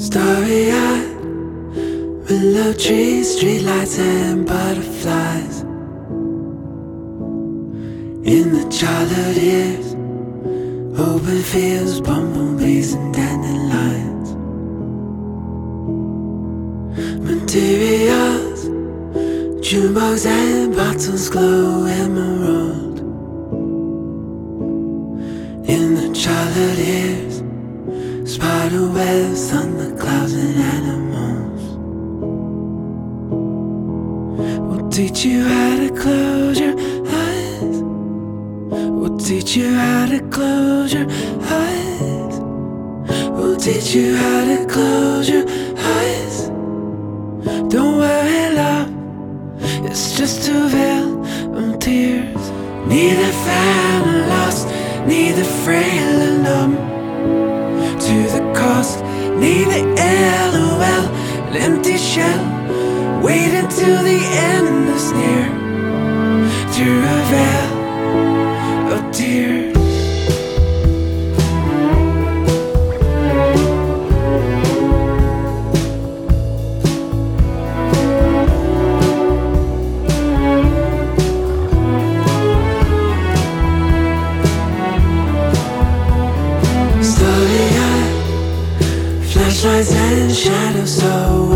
Starry eyed, willow trees, streetlights, and butterflies. In the childhood years, open fields, bumblebees, and dandelions. Materials, jukebox, and bottles glow emerald. In the childhood years, spider webs teach you how to close your eyes. We'll teach you how to close your eyes. We'll teach you how to close your eyes. Don't worry, love. It's just a vale of tears. Neither found or lost, neither frail or numb. To the cost, neither LOL, an empty shell. Wait until the end is near. Through a vale of tears. Starry eyed, flashlights and shadows so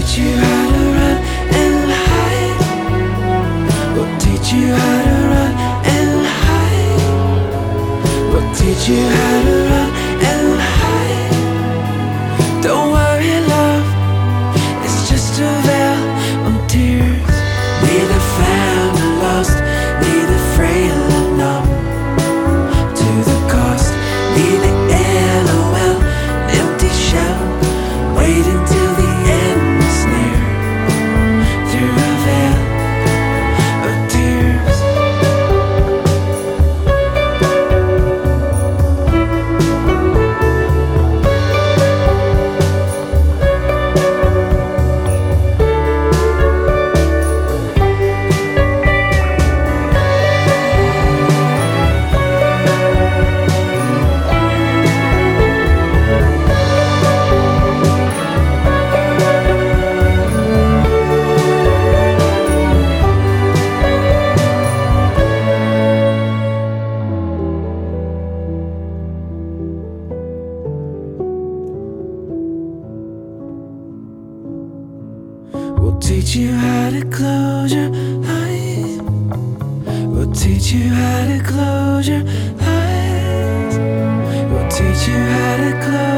teach you how to run and hide. We'll teach you how to run and hide. We'll teach you how to run teach you how to close your eyes. We'll teach you how to close your eyes. We'll teach you how to close.